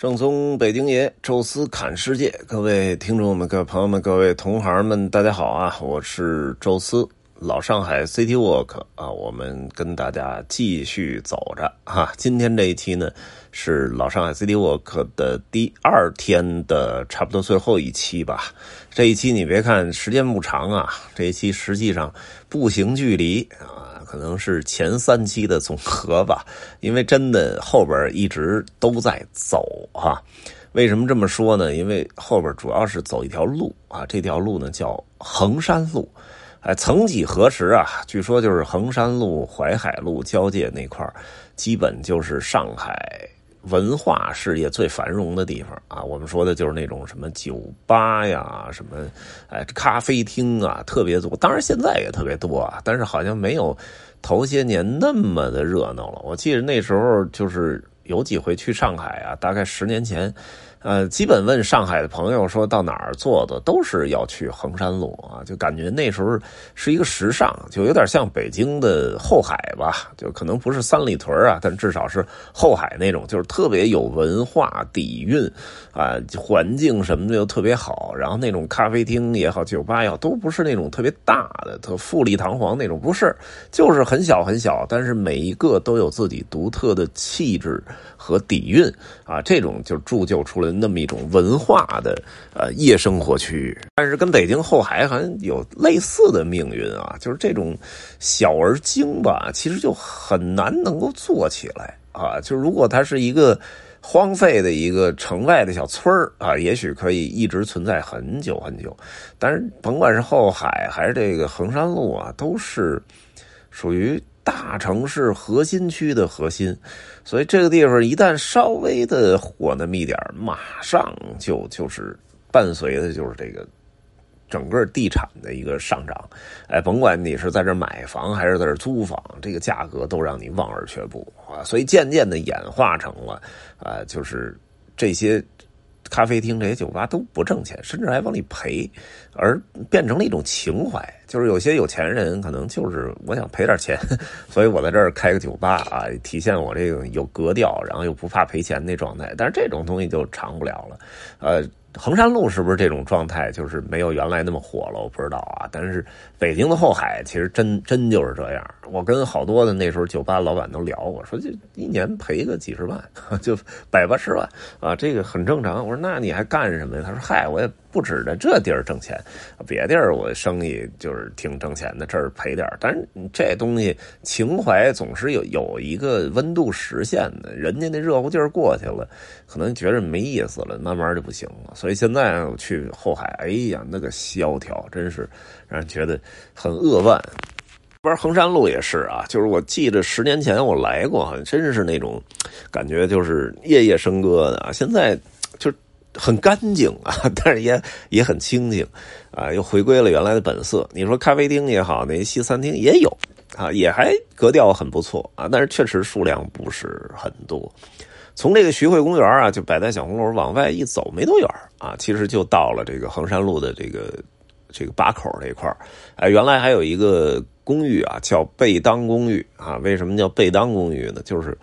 正宗北京爷，宙斯侃世界，各位听众们、各位朋友们、各位同行们，大家好啊！我是宙斯，老上海 City Walk 啊，我们跟大家继续走着哈。今天这一期呢，是老上海 City Walk 的第二天的差不多最后一期吧。这一期你别看时间不长啊，这一期实际上步行距离啊。可能是前三期的总和吧，因为真的后边一直都在走啊。为什么这么说呢？因为后边主要是走一条路啊，这条路呢叫衡山路。哎，曾几何时啊，据说就是衡山路、淮海路交界那块基本就是上海。文化事业最繁荣的地方啊，我们说的就是那种什么酒吧呀，什么哎咖啡厅啊，特别多。当然现在也特别多啊，但是好像没有头些年那么的热闹了。我记得那时候就是有几回去上海啊，大概十年前。呃，基本问上海的朋友说到哪儿坐的，都是要去衡山路啊，就感觉那时候是一个时尚，就有点像北京的后海吧，就可能不是三里屯啊，但至少是后海那种，就是特别有文化底蕴啊，环境什么的又特别好，然后那种咖啡厅也好，酒吧也好，都不是那种特别大的、特富丽堂皇那种，不是，就是很小很小，但是每一个都有自己独特的气质和底蕴啊，这种就铸就出了那么一种文化的呃夜生活区域，但是跟北京后海好像有类似的命运啊，就是这种小而精吧，其实就很难能够做起来啊。就如果它是一个荒废的一个城外的小村儿啊，也许可以一直存在很久很久。但是甭管是后海还是这个衡山路啊，都是属于。大城市核心区的核心，所以这个地方一旦稍微的火那么一点马上就就是伴随的就是这个整个地产的一个上涨。哎，甭管你是在这买房还是在这租房，这个价格都让你望而却步啊！所以渐渐的演化成了啊，就是这些。咖啡厅这些酒吧都不挣钱，甚至还往里赔，而变成了一种情怀。就是有些有钱人可能就是我想赔点钱，所以我在这儿开个酒吧啊，体现我这个有格调，然后又不怕赔钱那状态。但是这种东西就长不了了，呃。衡山路是不是这种状态？就是没有原来那么火了，我不知道啊。但是北京的后海其实真真就是这样。我跟好多的那时候酒吧老板都聊过，说就一年赔个几十万，就百八十万啊，这个很正常。我说那你还干什么呀？他说嗨，我也。不止在这地儿挣钱，别地儿我生意就是挺挣钱的，这儿赔点但是这东西情怀总是有有一个温度实现的，人家那热乎劲儿过去了，可能觉着没意思了，慢慢就不行了。所以现在我去后海，哎呀，那个萧条，真是让人觉得很扼腕。玩衡山路也是啊，就是我记得十年前我来过，真是那种感觉，就是夜夜笙歌的啊。现在就。很干净啊，但是也也很清静，啊，又回归了原来的本色。你说咖啡厅也好，那些西餐厅也有啊，也还格调很不错啊，但是确实数量不是很多。从这个徐汇公园啊，就摆在小红楼往外一走没多远啊，其实就到了这个衡山路的这个这个把口这块哎，原来还有一个公寓啊，叫贝当公寓啊。为什么叫贝当公寓呢？就是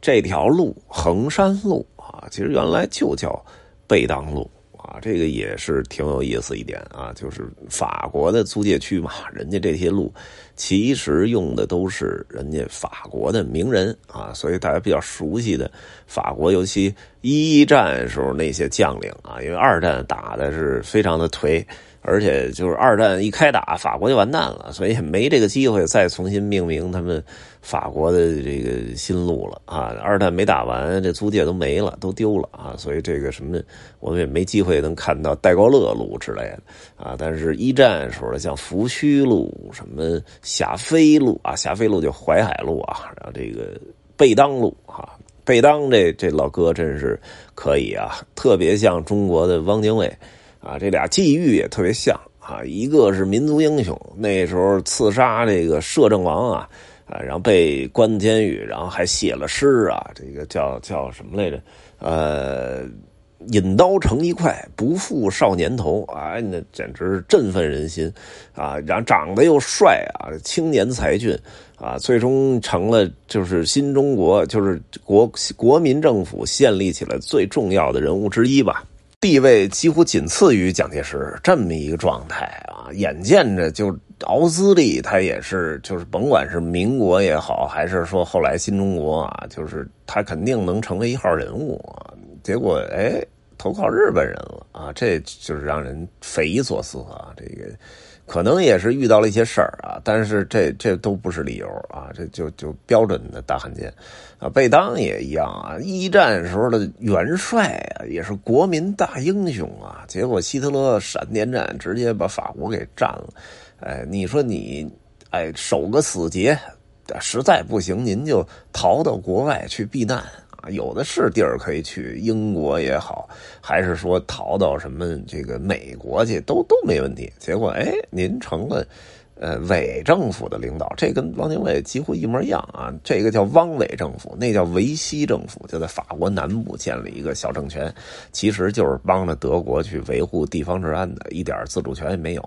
这条路衡山路啊，其实原来就叫。贝当路啊，这个也是挺有意思一点啊，就是法国的租界区嘛，人家这些路其实用的都是人家法国的名人啊，所以大家比较熟悉的法国，尤其一战时候那些将领啊，因为二战打的是非常的颓。而且就是二战一开打，法国就完蛋了，所以也没这个机会再重新命名他们法国的这个新路了啊。二战没打完，这租界都没了，都丢了啊。所以这个什么，我们也没机会能看到戴高乐路之类的啊。但是一战时候的像福煦路、什么霞飞路啊，霞飞路就淮海路啊，然后这个贝当路啊，贝当这这老哥真是可以啊，特别像中国的汪精卫。啊，这俩际遇也特别像啊，一个是民族英雄，那时候刺杀这个摄政王啊，啊，然后被关监狱，然后还写了诗啊，这个叫叫什么来着？呃，引刀成一快，不负少年头啊！那简直是振奋人心啊！然后长得又帅啊，青年才俊啊，最终成了就是新中国，就是国国民政府建立起来最重要的人物之一吧，地位几乎仅次于蒋介石这么一个状态啊！眼见着就熬资历，他也是就是甭管是民国也好，还是说后来新中国啊，就是他肯定能成为一号人物啊！结果哎。投靠日本人了啊，这就是让人匪夷所思啊！这个可能也是遇到了一些事儿啊，但是这这都不是理由啊！这就就标准的大汉奸啊！贝当也一样啊，一战时候的元帅啊，也是国民大英雄啊，结果希特勒闪电战直接把法国给占了，哎，你说你哎守个死节，实在不行您就逃到国外去避难。有的是地儿可以去，英国也好，还是说逃到什么这个美国去，都都没问题。结果哎，您成了。呃，伪政府的领导，这跟汪精卫几乎一模一样啊。这个叫汪伪政府，那叫维希政府，就在法国南部建立一个小政权，其实就是帮着德国去维护地方治安的，一点自主权也没有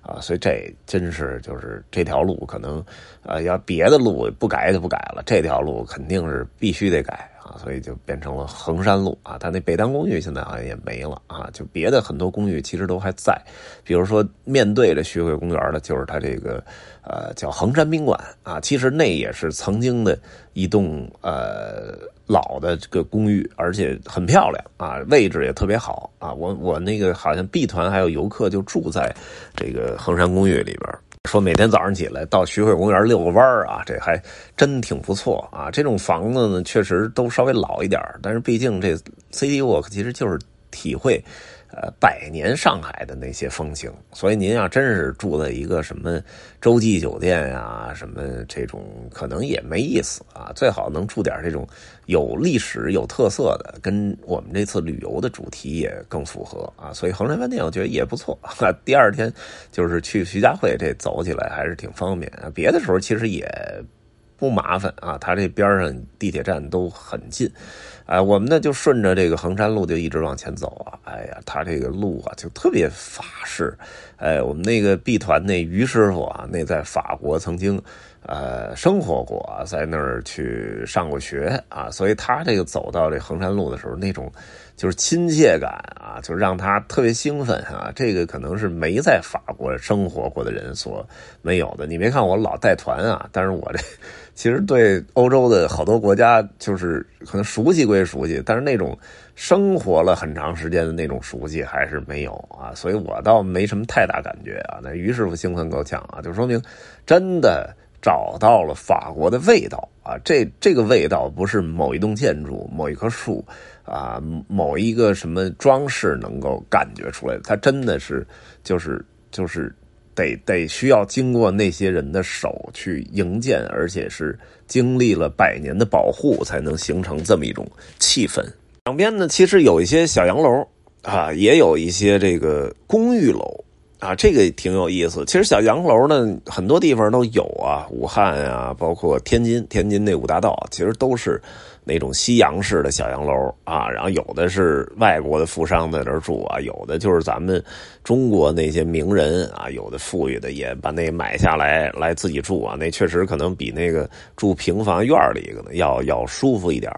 啊。所以这真是就是这条路可能，呃，要别的路不改就不改了，这条路肯定是必须得改。啊，所以就变成了衡山路啊，它那北丹公寓现在好像也没了啊，就别的很多公寓其实都还在，比如说面对着徐汇公园的，就是它这个呃叫衡山宾馆啊，其实那也是曾经的一栋呃老的这个公寓，而且很漂亮啊，位置也特别好啊，我我那个好像 B 团还有游客就住在这个衡山公寓里边。说每天早上起来到徐汇公园遛个弯啊，这还真挺不错啊。这种房子呢，确实都稍微老一点但是毕竟这 City Walk 其实就是体会。呃，百年上海的那些风情，所以您要真是住在一个什么洲际酒店呀，什么这种，可能也没意思啊。最好能住点这种有历史、有特色的，跟我们这次旅游的主题也更符合啊。所以衡山饭店我觉得也不错。第二天就是去徐家汇，这走起来还是挺方便。别的时候其实也。不麻烦啊，它这边上地铁站都很近，哎，我们呢就顺着这个衡山路就一直往前走啊，哎呀，它这个路啊就特别法式，哎，我们那个 B 团那于师傅啊，那在法国曾经呃生活过，在那儿去上过学啊，所以他这个走到这衡山路的时候，那种就是亲切感啊，就让他特别兴奋啊，这个可能是没在法国生活过的人所没有的。你别看我老带团啊，但是我这。其实对欧洲的好多国家，就是可能熟悉归熟悉，但是那种生活了很长时间的那种熟悉还是没有啊，所以我倒没什么太大感觉啊。那于师傅兴奋够呛啊，就说明真的找到了法国的味道啊。这这个味道不是某一栋建筑、某一棵树啊、某一个什么装饰能够感觉出来的，它真的是就是就是。得得需要经过那些人的手去营建，而且是经历了百年的保护，才能形成这么一种气氛。两边呢，其实有一些小洋楼啊，也有一些这个公寓楼啊，这个挺有意思。其实小洋楼呢，很多地方都有啊，武汉啊，包括天津，天津那五大道，其实都是。那种西洋式的小洋楼啊，然后有的是外国的富商在那儿住啊，有的就是咱们中国那些名人啊，有的富裕的也把那买下来来自己住啊，那确实可能比那个住平房院里要要舒服一点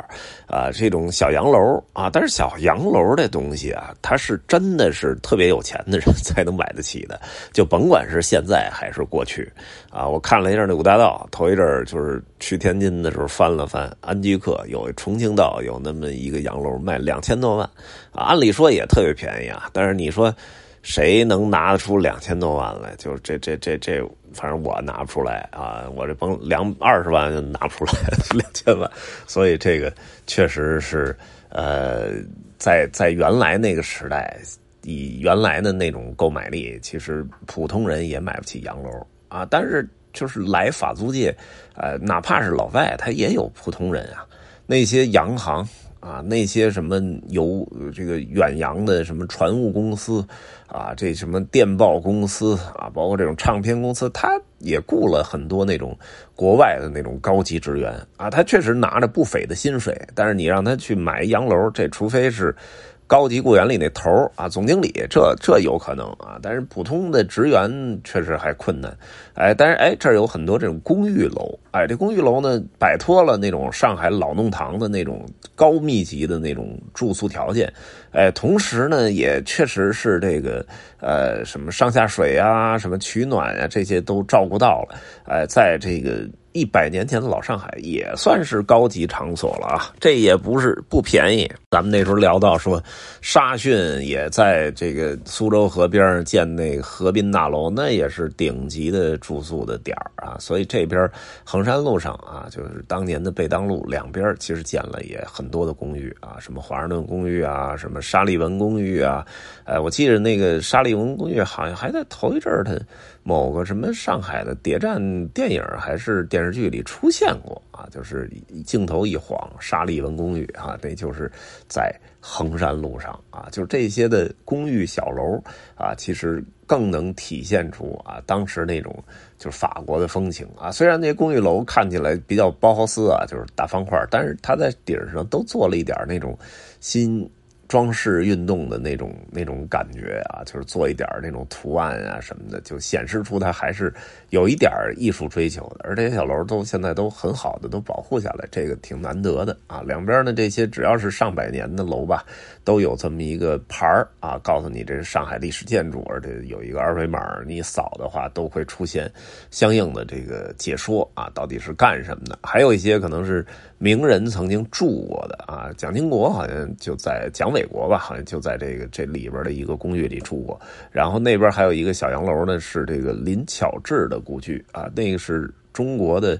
啊。这种小洋楼啊，但是小洋楼这东西啊，它是真的是特别有钱的人 才能买得起的，就甭管是现在还是过去啊。我看了一下那五大道，头一阵就是去天津的时候翻了翻安居客。有重庆道有那么一个洋楼卖两千多万，按理说也特别便宜啊。但是你说谁能拿得出两千多万来？就这这这这，反正我拿不出来啊。我这甭两二十万就拿不出来两千万，所以这个确实是呃，在在原来那个时代，以原来的那种购买力，其实普通人也买不起洋楼啊。但是就是来法租界，呃，哪怕是老外，他也有普通人啊。那些洋行啊，那些什么有这个远洋的什么船务公司啊，这什么电报公司啊，包括这种唱片公司，他也雇了很多那种国外的那种高级职员啊，他确实拿着不菲的薪水，但是你让他去买洋楼，这除非是。高级雇员里那头啊，总经理，这这有可能啊，但是普通的职员确实还困难。哎，但是哎，这儿有很多这种公寓楼，哎，这公寓楼呢，摆脱了那种上海老弄堂的那种高密集的那种住宿条件，哎，同时呢，也确实是这个呃，什么上下水啊，什么取暖啊，这些都照顾到了，哎，在这个。一百年前的老上海也算是高级场所了啊，这也不是不便宜。咱们那时候聊到说，沙逊也在这个苏州河边建那河滨大楼，那也是顶级的住宿的点啊。所以这边衡山路上啊，就是当年的贝当路两边，其实建了也很多的公寓啊，什么华盛顿公寓啊，什么沙利文公寓啊。哎，我记得那个沙利文公寓好像还在头一阵儿，它某个什么上海的谍战电影还是电。视剧里出现过啊，就是镜头一晃，沙利文公寓啊，那就是在衡山路上啊，就是这些的公寓小楼啊，其实更能体现出啊当时那种就是法国的风情啊。虽然那些公寓楼看起来比较包豪斯啊，就是大方块，但是它在顶上都做了一点那种新。装饰运动的那种那种感觉啊，就是做一点那种图案啊什么的，就显示出它还是有一点艺术追求的。而这些小楼都现在都很好的都保护下来，这个挺难得的啊。两边的这些只要是上百年的楼吧，都有这么一个牌啊，告诉你这是上海历史建筑，而且有一个二维码，你扫的话都会出现相应的这个解说啊，到底是干什么的。还有一些可能是名人曾经住过的啊，蒋经国好像就在蒋纬。国吧，好像就在这个这里边的一个公寓里住过。然后那边还有一个小洋楼呢，是这个林巧稚的故居啊。那个是中国的，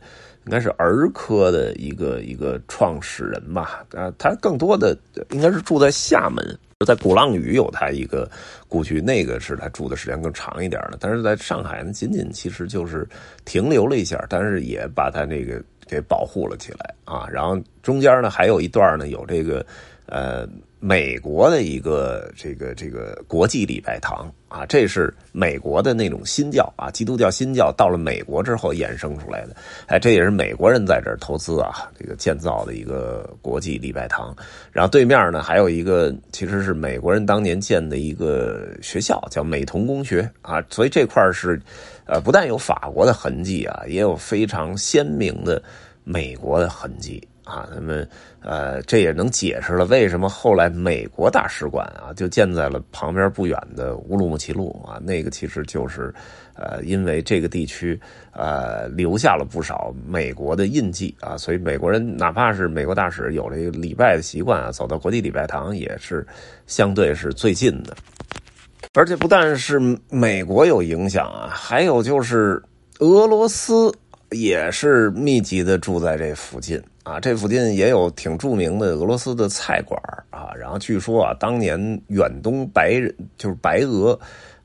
应该是儿科的一个一个创始人吧。啊，他更多的应该是住在厦门，在鼓浪屿有他一个故居，那个是他住的时间更长一点的。但是在上海呢，仅仅其实就是停留了一下，但是也把他那个给保护了起来啊。然后中间呢还有一段呢，有这个呃。美国的一个这个这个国际礼拜堂啊，这是美国的那种新教啊，基督教新教到了美国之后衍生出来的。哎，这也是美国人在这儿投资啊，这个建造的一个国际礼拜堂。然后对面呢，还有一个其实是美国人当年建的一个学校，叫美童公学啊。所以这块是，呃，不但有法国的痕迹啊，也有非常鲜明的美国的痕迹。啊，那么，呃，这也能解释了为什么后来美国大使馆啊就建在了旁边不远的乌鲁木齐路啊，那个其实就是，呃，因为这个地区呃留下了不少美国的印记啊，所以美国人哪怕是美国大使有这个礼拜的习惯啊，走到国际礼拜堂也是相对是最近的，而且不但是美国有影响啊，还有就是俄罗斯也是密集的住在这附近。啊，这附近也有挺著名的俄罗斯的菜馆啊。然后据说啊，当年远东白人就是白俄，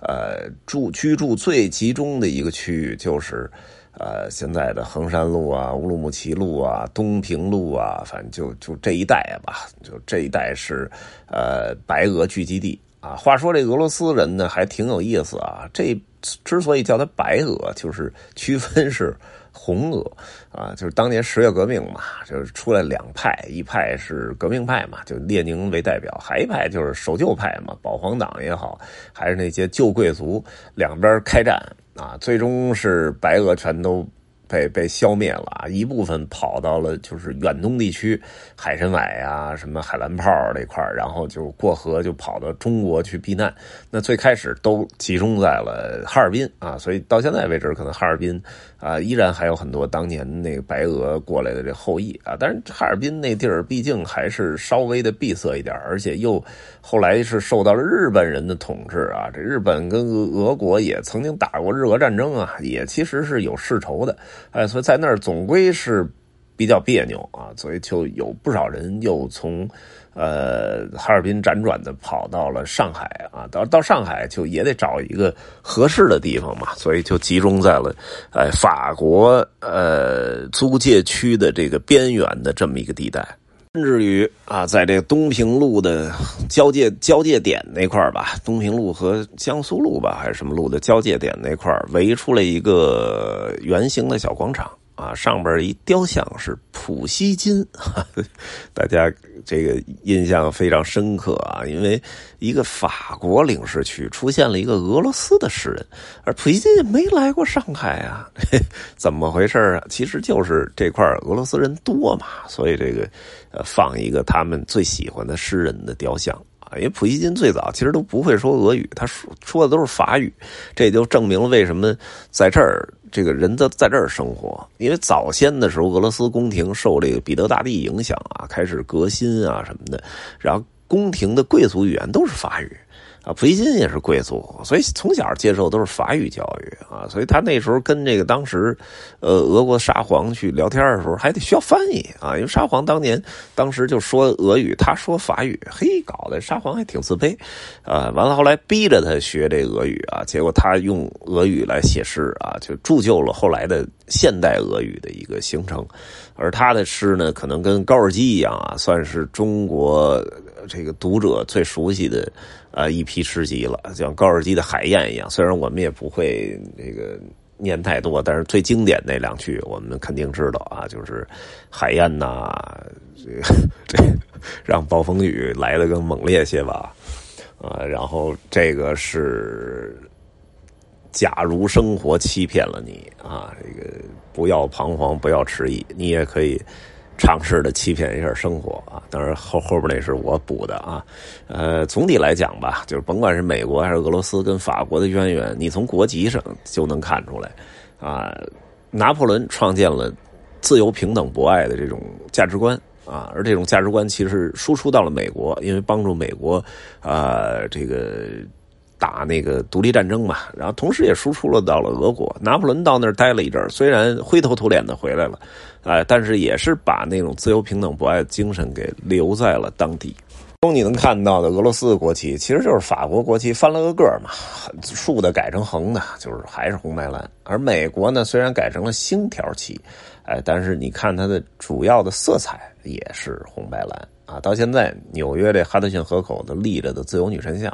呃，住居住最集中的一个区域就是，呃，现在的衡山路啊、乌鲁木齐路啊、东平路啊，反正就就这一带吧，就这一带是呃白俄聚集地啊。话说这俄罗斯人呢，还挺有意思啊。这之所以叫他白俄，就是区分是。红俄啊，就是当年十月革命嘛，就是出来两派，一派是革命派嘛，就列宁为代表，还一派就是守旧派嘛，保皇党也好，还是那些旧贵族，两边开战啊，最终是白俄全都。被被消灭了啊！一部分跑到了就是远东地区，海参崴啊，什么海兰泡这块然后就过河就跑到中国去避难。那最开始都集中在了哈尔滨啊，所以到现在为止，可能哈尔滨啊依然还有很多当年那个白俄过来的这后裔啊。但是哈尔滨那地儿毕竟还是稍微的闭塞一点，而且又后来是受到了日本人的统治啊。这日本跟俄俄国也曾经打过日俄战争啊，也其实是有世仇的。哎，所以在那儿总归是比较别扭啊，所以就有不少人又从呃哈尔滨辗转的跑到了上海啊，到到上海就也得找一个合适的地方嘛，所以就集中在了哎法国呃租界区的这个边缘的这么一个地带，甚至于啊，在这东平路的交界交界点那块儿吧，东平路和江苏路吧，还是什么路的交界点那块儿围出了一个圆形的小广场。啊，上边一雕像是普希金，大家这个印象非常深刻啊，因为一个法国领事区出现了一个俄罗斯的诗人，而普希金没来过上海啊，怎么回事啊？其实就是这块俄罗斯人多嘛，所以这个呃放一个他们最喜欢的诗人的雕像。因为普希金最早其实都不会说俄语，他说说的都是法语，这就证明了为什么在这儿这个人在在这儿生活。因为早先的时候，俄罗斯宫廷受这个彼得大帝影响啊，开始革新啊什么的，然后宫廷的贵族语言都是法语。啊，普希金也是贵族，所以从小接受都是法语教育啊，所以他那时候跟这个当时，呃，俄国沙皇去聊天的时候，还得需要翻译啊，因为沙皇当年当时就说俄语，他说法语，嘿，搞得沙皇还挺自卑，啊，完了后来逼着他学这俄语啊，结果他用俄语来写诗啊，就铸就了后来的现代俄语的一个形成，而他的诗呢，可能跟高尔基一样啊，算是中国这个读者最熟悉的。呃，一批诗集了，像高尔基的《海燕》一样。虽然我们也不会这个念太多，但是最经典那两句我们肯定知道啊，就是《海燕》呐，这这让暴风雨来的更猛烈些吧，啊，然后这个是，假如生活欺骗了你啊，这个不要彷徨，不要迟疑，你也可以。尝试的欺骗一下生活啊，当然后后边那是我补的啊，呃，总体来讲吧，就是甭管是美国还是俄罗斯跟法国的渊源，你从国籍上就能看出来啊。拿破仑创建了自由、平等、博爱的这种价值观啊，而这种价值观其实输出到了美国，因为帮助美国啊这个。打那个独立战争嘛，然后同时也输出了到了俄国。拿破仑到那儿待了一阵，虽然灰头土脸的回来了，哎，但是也是把那种自由、平等、博爱的精神给留在了当地。中你能看到的俄罗斯的国旗，其实就是法国国旗翻了个个嘛，竖的改成横的，就是还是红白蓝。而美国呢，虽然改成了星条旗，哎，但是你看它的主要的色彩也是红白蓝啊。到现在，纽约这哈德逊河口的立着的自由女神像。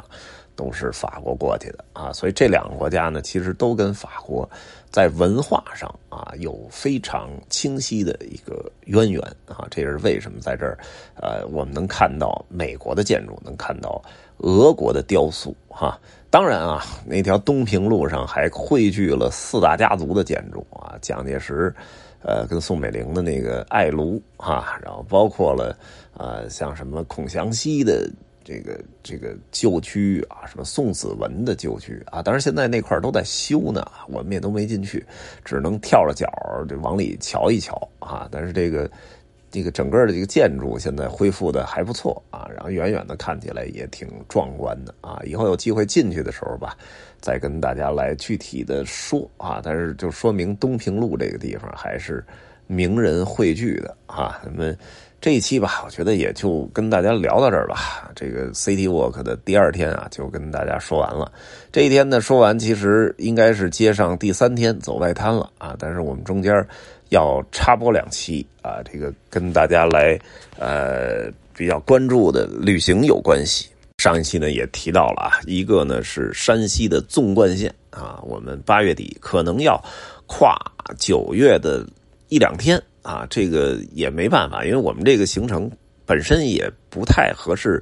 都是法国过去的啊，所以这两个国家呢，其实都跟法国在文化上啊有非常清晰的一个渊源啊。这是为什么在这儿，呃，我们能看到美国的建筑，能看到俄国的雕塑哈。当然啊，那条东平路上还汇聚了四大家族的建筑啊，蒋介石，呃，跟宋美龄的那个爱庐哈，然后包括了呃，像什么孔祥熙的。这个这个旧区啊，什么宋子文的旧区啊，当然现在那块都在修呢，我们也都没进去，只能跳着脚就往里瞧一瞧啊。但是这个这个整个的这个建筑现在恢复的还不错啊，然后远远的看起来也挺壮观的啊。以后有机会进去的时候吧，再跟大家来具体的说啊。但是就说明东平路这个地方还是名人汇聚的啊，咱们。这一期吧，我觉得也就跟大家聊到这儿吧。这个 City Walk 的第二天啊，就跟大家说完了。这一天呢，说完其实应该是接上第三天走外滩了啊。但是我们中间要插播两期啊，这个跟大家来呃比较关注的旅行有关系。上一期呢也提到了啊，一个呢是山西的纵贯线啊，我们八月底可能要跨九月的一两天。啊，这个也没办法，因为我们这个行程本身也不太合适，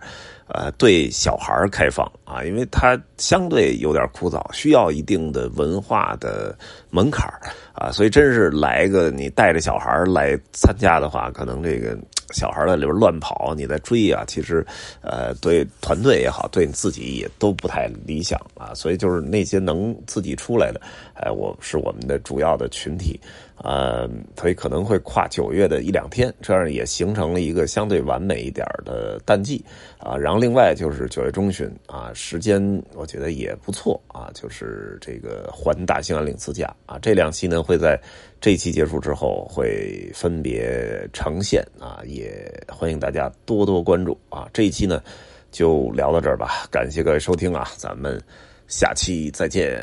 呃，对小孩开放啊，因为它相对有点枯燥，需要一定的文化的门槛啊，所以真是来个你带着小孩来参加的话，可能这个小孩在里边乱跑，你在追啊，其实呃，对团队也好，对你自己也都不太理想啊，所以就是那些能自己出来的，哎，我是我们的主要的群体。呃，所以可能会跨九月的一两天，这样也形成了一个相对完美一点的淡季啊。然后另外就是九月中旬啊，时间我觉得也不错啊，就是这个环大兴安岭自驾啊，这两期呢会在这期结束之后会分别呈现啊，也欢迎大家多多关注啊。这一期呢就聊到这儿吧，感谢各位收听啊，咱们下期再见。